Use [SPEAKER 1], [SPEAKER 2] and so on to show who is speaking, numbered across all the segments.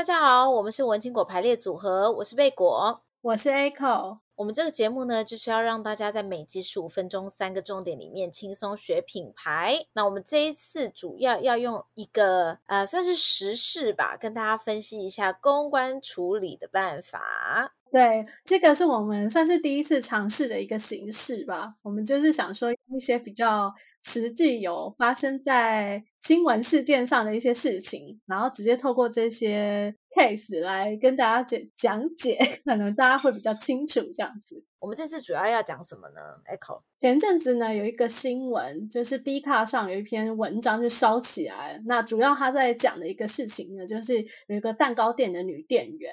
[SPEAKER 1] 大家好，我们是文青果排列组合，我是贝果，
[SPEAKER 2] 我是 Echo。
[SPEAKER 1] 我们这个节目呢，就是要让大家在每集十五分钟三个重点里面轻松学品牌。那我们这一次主要要用一个呃，算是时事吧，跟大家分析一下公关处理的办法。
[SPEAKER 2] 对，这个是我们算是第一次尝试的一个形式吧。我们就是想说一些比较实际有发生在新闻事件上的一些事情，然后直接透过这些 case 来跟大家讲讲解，可能大家会比较清楚这样子。
[SPEAKER 1] 我们这次主要要讲什么呢？Echo，
[SPEAKER 2] 前阵子呢有一个新闻，就是 Dcard 上有一篇文章就烧起来了。那主要他在讲的一个事情呢，就是有一个蛋糕店的女店员。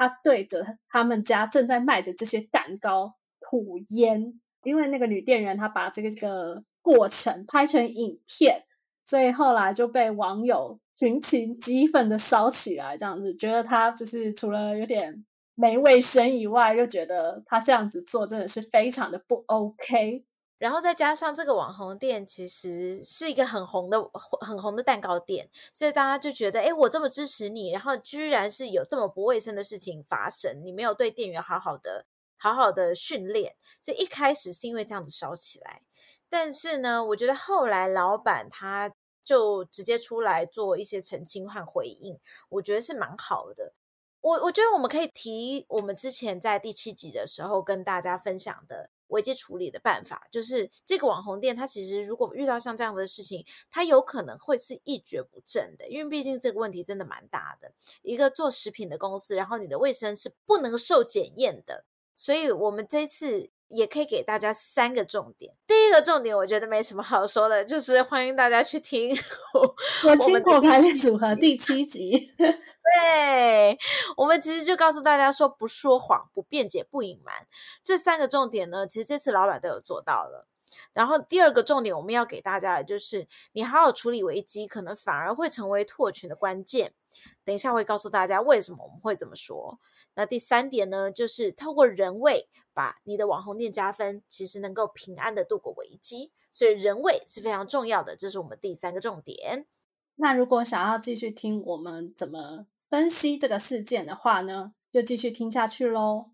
[SPEAKER 2] 她对着他们家正在卖的这些蛋糕吐烟，因为那个女店员她把这个这个过程拍成影片，所以后来就被网友群情激愤的烧起来，这样子觉得他就是除了有点没卫生以外，又觉得他这样子做真的是非常的不 OK。
[SPEAKER 1] 然后再加上这个网红店其实是一个很红的、很红的蛋糕店，所以大家就觉得，哎，我这么支持你，然后居然是有这么不卫生的事情发生，你没有对店员好好的、好好的训练，所以一开始是因为这样子烧起来。但是呢，我觉得后来老板他就直接出来做一些澄清和回应，我觉得是蛮好的。我我觉得我们可以提我们之前在第七集的时候跟大家分享的。危机处理的办法就是，这个网红店，它其实如果遇到像这样的事情，它有可能会是一蹶不振的，因为毕竟这个问题真的蛮大的。一个做食品的公司，然后你的卫生是不能受检验的，所以我们这次也可以给大家三个重点。第一个重点，我觉得没什么好说的，就是欢迎大家去听
[SPEAKER 2] 我青果排列组合第七集。
[SPEAKER 1] 对，我们其实就告诉大家说，不说谎、不辩解、不隐瞒，这三个重点呢，其实这次老板都有做到了。然后第二个重点，我们要给大家的就是，你好好处理危机，可能反而会成为拓群的关键。等一下会告诉大家为什么我们会这么说。那第三点呢，就是透过人味把你的网红店加分，其实能够平安的度过危机。所以人味是非常重要的，这是我们第三个重点。
[SPEAKER 2] 那如果想要继续听我们怎么分析这个事件的话呢，就继续听下去喽。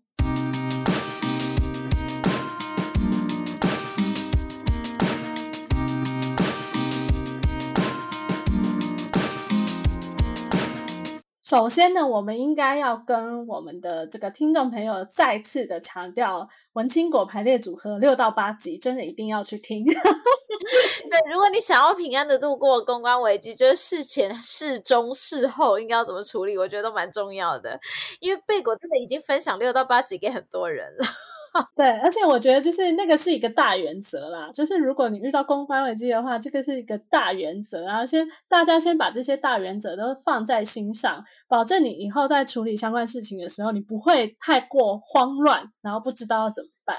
[SPEAKER 2] 首先呢，我们应该要跟我们的这个听众朋友再次的强调，文青果排列组合六到八集，真的一定要去听。
[SPEAKER 1] 对，如果你想要平安的度过公关危机，就是事前、事中、事后应该要怎么处理，我觉得都蛮重要的。因为贝果真的已经分享六到八集给很多人了。
[SPEAKER 2] 对，而且我觉得就是那个是一个大原则啦，就是如果你遇到公关危机的话，这个是一个大原则，然后先大家先把这些大原则都放在心上，保证你以后在处理相关事情的时候，你不会太过慌乱，然后不知道要怎么办。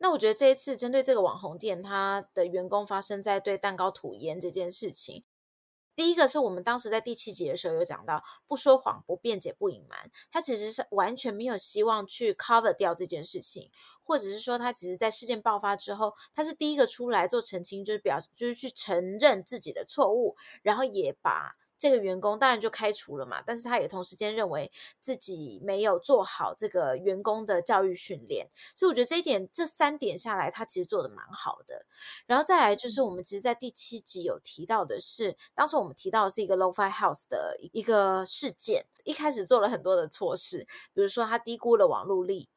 [SPEAKER 1] 那我觉得这一次针对这个网红店，他的员工发生在对蛋糕吐烟这件事情，第一个是我们当时在第七集的时候有讲到，不说谎、不辩解、不隐瞒，他其实是完全没有希望去 cover 掉这件事情，或者是说他其实在事件爆发之后，他是第一个出来做澄清，就是表就是去承认自己的错误，然后也把。这个员工当然就开除了嘛，但是他也同时间认为自己没有做好这个员工的教育训练，所以我觉得这一点这三点下来，他其实做的蛮好的。然后再来就是我们其实，在第七集有提到的是，当时我们提到的是一个 Lo-Fi House 的一个事件，一开始做了很多的错事，比如说他低估了网络力。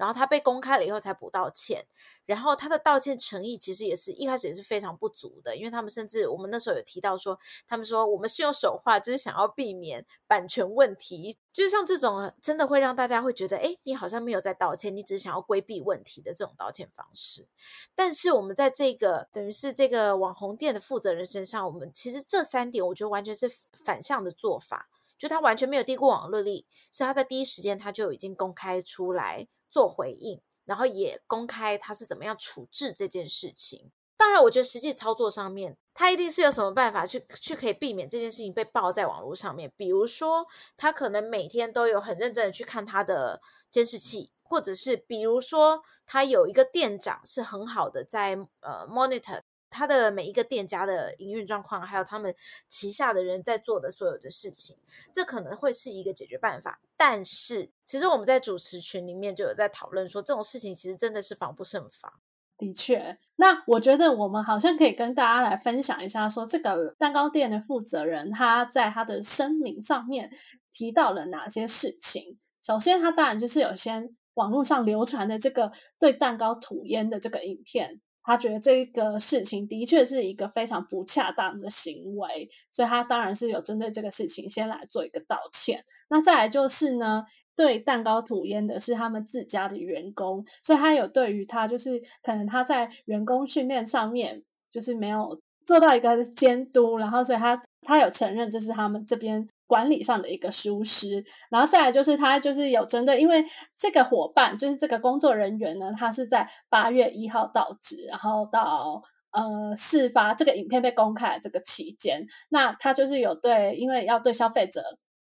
[SPEAKER 1] 然后他被公开了以后才补道歉，然后他的道歉诚意其实也是一开始也是非常不足的，因为他们甚至我们那时候有提到说，他们说我们是用手画，就是想要避免版权问题，就是像这种真的会让大家会觉得，哎，你好像没有在道歉，你只是想要规避问题的这种道歉方式。但是我们在这个等于是这个网红店的负责人身上，我们其实这三点我觉得完全是反向的做法，就他完全没有低估网络力，所以他在第一时间他就已经公开出来。做回应，然后也公开他是怎么样处置这件事情。当然，我觉得实际操作上面，他一定是有什么办法去去可以避免这件事情被爆在网络上面。比如说，他可能每天都有很认真的去看他的监视器，或者是比如说，他有一个店长是很好的在呃 monitor 他的每一个店家的营运状况，还有他们旗下的人在做的所有的事情，这可能会是一个解决办法。但是，其实我们在主持群里面就有在讨论说，这种事情其实真的是防不胜防。
[SPEAKER 2] 的确，那我觉得我们好像可以跟大家来分享一下说，说这个蛋糕店的负责人他在他的声明上面提到了哪些事情。首先，他当然就是有些网络上流传的这个对蛋糕吐烟的这个影片。他觉得这个事情的确是一个非常不恰当的行为，所以他当然是有针对这个事情先来做一个道歉。那再来就是呢，对蛋糕吐烟的是他们自家的员工，所以他有对于他就是可能他在员工训练上面就是没有做到一个监督，然后所以他他有承认这是他们这边。管理上的一个疏失，然后再来就是他就是有针对，因为这个伙伴就是这个工作人员呢，他是在八月一号到职，然后到呃事发这个影片被公开这个期间，那他就是有对，因为要对消费者。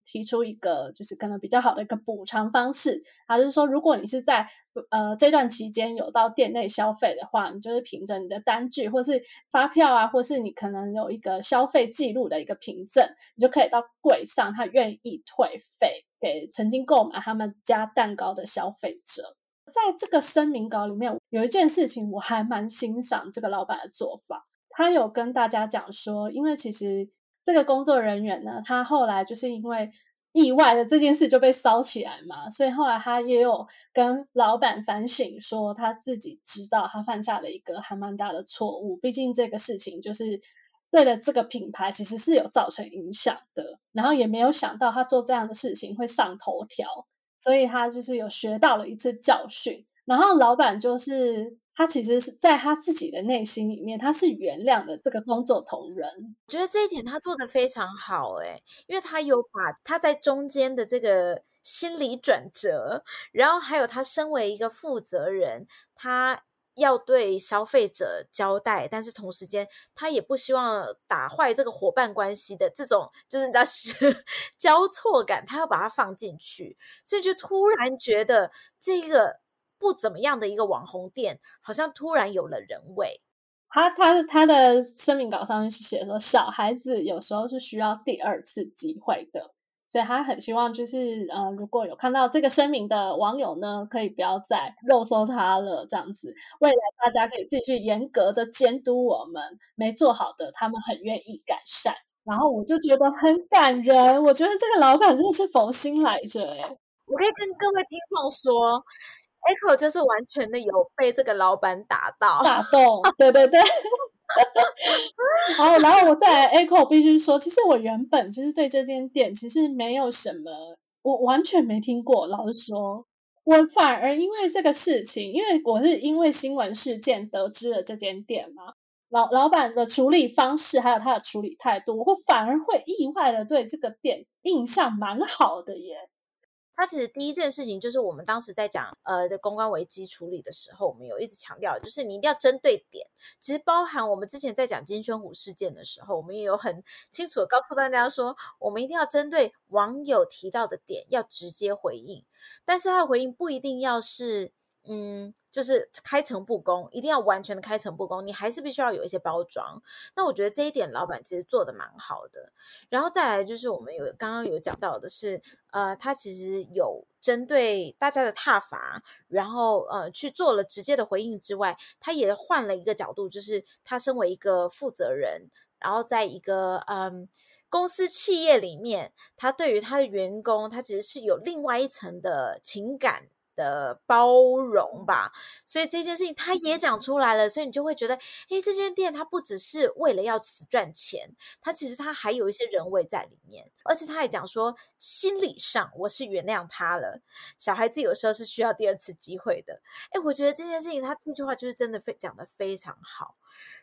[SPEAKER 2] 提出一个就是可能比较好的一个补偿方式，他就是说，如果你是在呃这段期间有到店内消费的话，你就是凭着你的单据或是发票啊，或是你可能有一个消费记录的一个凭证，你就可以到柜上，他愿意退费给曾经购买他们家蛋糕的消费者。在这个声明稿里面，有一件事情我还蛮欣赏这个老板的做法，他有跟大家讲说，因为其实。这个工作人员呢，他后来就是因为意外的这件事就被烧起来嘛，所以后来他也有跟老板反省说，他自己知道他犯下了一个还蛮大的错误，毕竟这个事情就是对了这个品牌其实是有造成影响的，然后也没有想到他做这样的事情会上头条，所以他就是有学到了一次教训，然后老板就是。他其实是在他自己的内心里面，他是原谅了这个工作同仁。
[SPEAKER 1] 我觉得这一点他做得非常好，诶，因为他有把他在中间的这个心理转折，然后还有他身为一个负责人，他要对消费者交代，但是同时间他也不希望打坏这个伙伴关系的这种，就是你知道是 交错感，他要把它放进去，所以就突然觉得这个。不怎么样的一个网红店，好像突然有了人味。
[SPEAKER 2] 他他他的声明稿上面是写说，小孩子有时候是需要第二次机会的，所以他很希望就是呃，如果有看到这个声明的网友呢，可以不要再肉搜他了，这样子，未来大家可以继续严格的监督我们，没做好的他们很愿意改善。然后我就觉得很感人，我觉得这个老板真的是佛心来着诶，
[SPEAKER 1] 我可以跟各位听众说。Echo 就是完全的有被这个老板打到
[SPEAKER 2] 打动，对对对。好，然后我再来 Echo 必须说，其实我原本就是对这间店其实没有什么，我完全没听过。老实说，我反而因为这个事情，因为我是因为新闻事件得知了这间店嘛，老老板的处理方式还有他的处理态度，我反而会意外的对这个店印象蛮好的耶。
[SPEAKER 1] 他其实第一件事情就是我们当时在讲呃的公关危机处理的时候，我们有一直强调，就是你一定要针对点。其实包含我们之前在讲金宣虎事件的时候，我们也有很清楚的告诉大家说，我们一定要针对网友提到的点要直接回应，但是他的回应不一定要是。嗯，就是开诚布公，一定要完全的开诚布公，你还是必须要有一些包装。那我觉得这一点老板其实做的蛮好的。然后再来就是我们有刚刚有讲到的是，呃，他其实有针对大家的挞伐，然后呃去做了直接的回应之外，他也换了一个角度，就是他身为一个负责人，然后在一个嗯公司企业里面，他对于他的员工，他其实是有另外一层的情感。的包容吧，所以这件事情他也讲出来了，所以你就会觉得，诶，这间店它不只是为了要死赚钱，它其实它还有一些人味在里面，而且他还讲说，心理上我是原谅他了，小孩子有时候是需要第二次机会的，诶，我觉得这件事情他这句话就是真的非讲的非常好，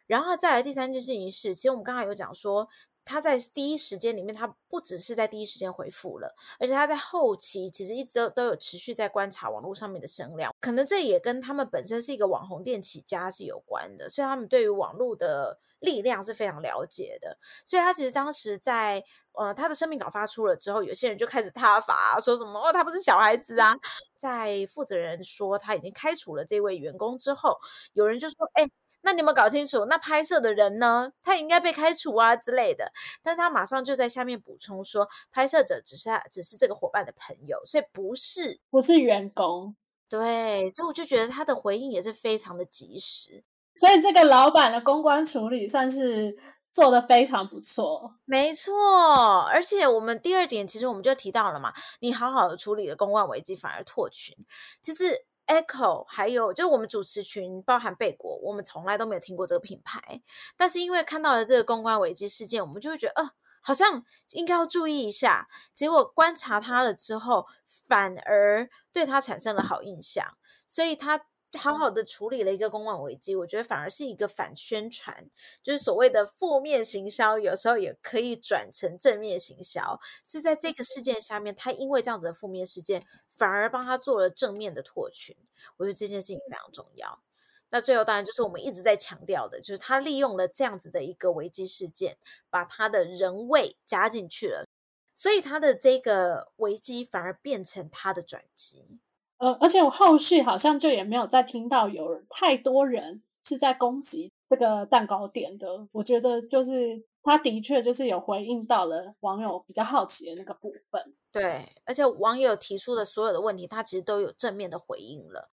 [SPEAKER 1] 然后再来第三件事情是，其实我们刚刚有讲说。他在第一时间里面，他不只是在第一时间回复了，而且他在后期其实一直都都有持续在观察网络上面的声量，可能这也跟他们本身是一个网红店起家是有关的，所以他们对于网络的力量是非常了解的。所以他其实当时在呃他的声明稿发出了之后，有些人就开始挞伐，说什么哦他不是小孩子啊，在负责人说他已经开除了这位员工之后，有人就说哎。那你有没有搞清楚？那拍摄的人呢？他应该被开除啊之类的。但是他马上就在下面补充说，拍摄者只是只是这个伙伴的朋友，所以不是
[SPEAKER 2] 不是员工。
[SPEAKER 1] 对，所以我就觉得他的回应也是非常的及时。
[SPEAKER 2] 所以这个老板的公关处理算是做得非常不错。
[SPEAKER 1] 没错，而且我们第二点其实我们就提到了嘛，你好好的处理了公关危机，反而拓群。其实。Echo 还有就是我们主持群，包含贝果，我们从来都没有听过这个品牌，但是因为看到了这个公关危机事件，我们就会觉得，呃，好像应该要注意一下。结果观察他了之后，反而对他产生了好印象，所以他。好好的处理了一个公关危机，我觉得反而是一个反宣传，就是所谓的负面行销，有时候也可以转成正面行销。是在这个事件下面，他因为这样子的负面事件，反而帮他做了正面的拓群。我觉得这件事情非常重要。那最后当然就是我们一直在强调的，就是他利用了这样子的一个危机事件，把他的人味加进去了，所以他的这个危机反而变成他的转机。
[SPEAKER 2] 呃，而且我后续好像就也没有再听到有太多人是在攻击这个蛋糕店的。我觉得就是他的确就是有回应到了网友比较好奇的那个部分。
[SPEAKER 1] 对，而且网友提出的所有的问题，他其实都有正面的回应了。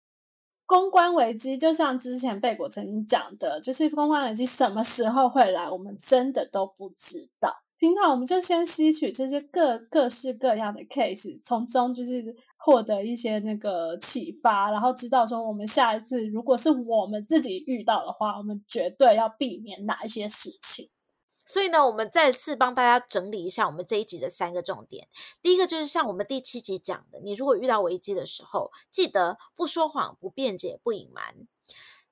[SPEAKER 2] 公关危机就像之前贝果曾经讲的，就是公关危机什么时候会来，我们真的都不知道。平常我们就先吸取这些各各式各样的 case，从中就是。获得一些那个启发，然后知道说我们下一次如果是我们自己遇到的话，我们绝对要避免哪一些事情。
[SPEAKER 1] 所以呢，我们再次帮大家整理一下我们这一集的三个重点。第一个就是像我们第七集讲的，你如果遇到危机的时候，记得不说谎、不辩解、不隐瞒。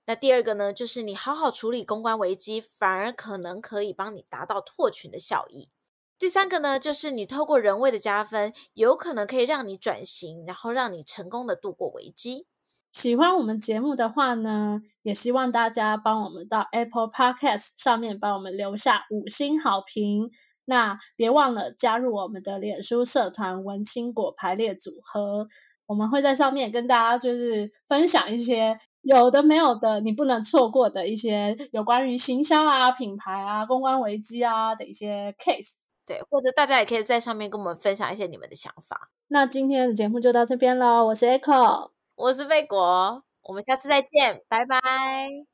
[SPEAKER 1] 那第二个呢，就是你好好处理公关危机，反而可能可以帮你达到拓群的效益。第三个呢，就是你透过人味的加分，有可能可以让你转型，然后让你成功的度过危机。
[SPEAKER 2] 喜欢我们节目的话呢，也希望大家帮我们到 Apple Podcast 上面帮我们留下五星好评。那别忘了加入我们的脸书社团“文青果排列组合”，我们会在上面跟大家就是分享一些有的没有的，你不能错过的一些有关于行销啊、品牌啊、公关危机啊的一些 case。
[SPEAKER 1] 对，或者大家也可以在上面跟我们分享一些你们的想法。
[SPEAKER 2] 那今天的节目就到这边喽，我是 Echo，
[SPEAKER 1] 我是贝果，我们下次再见，拜拜。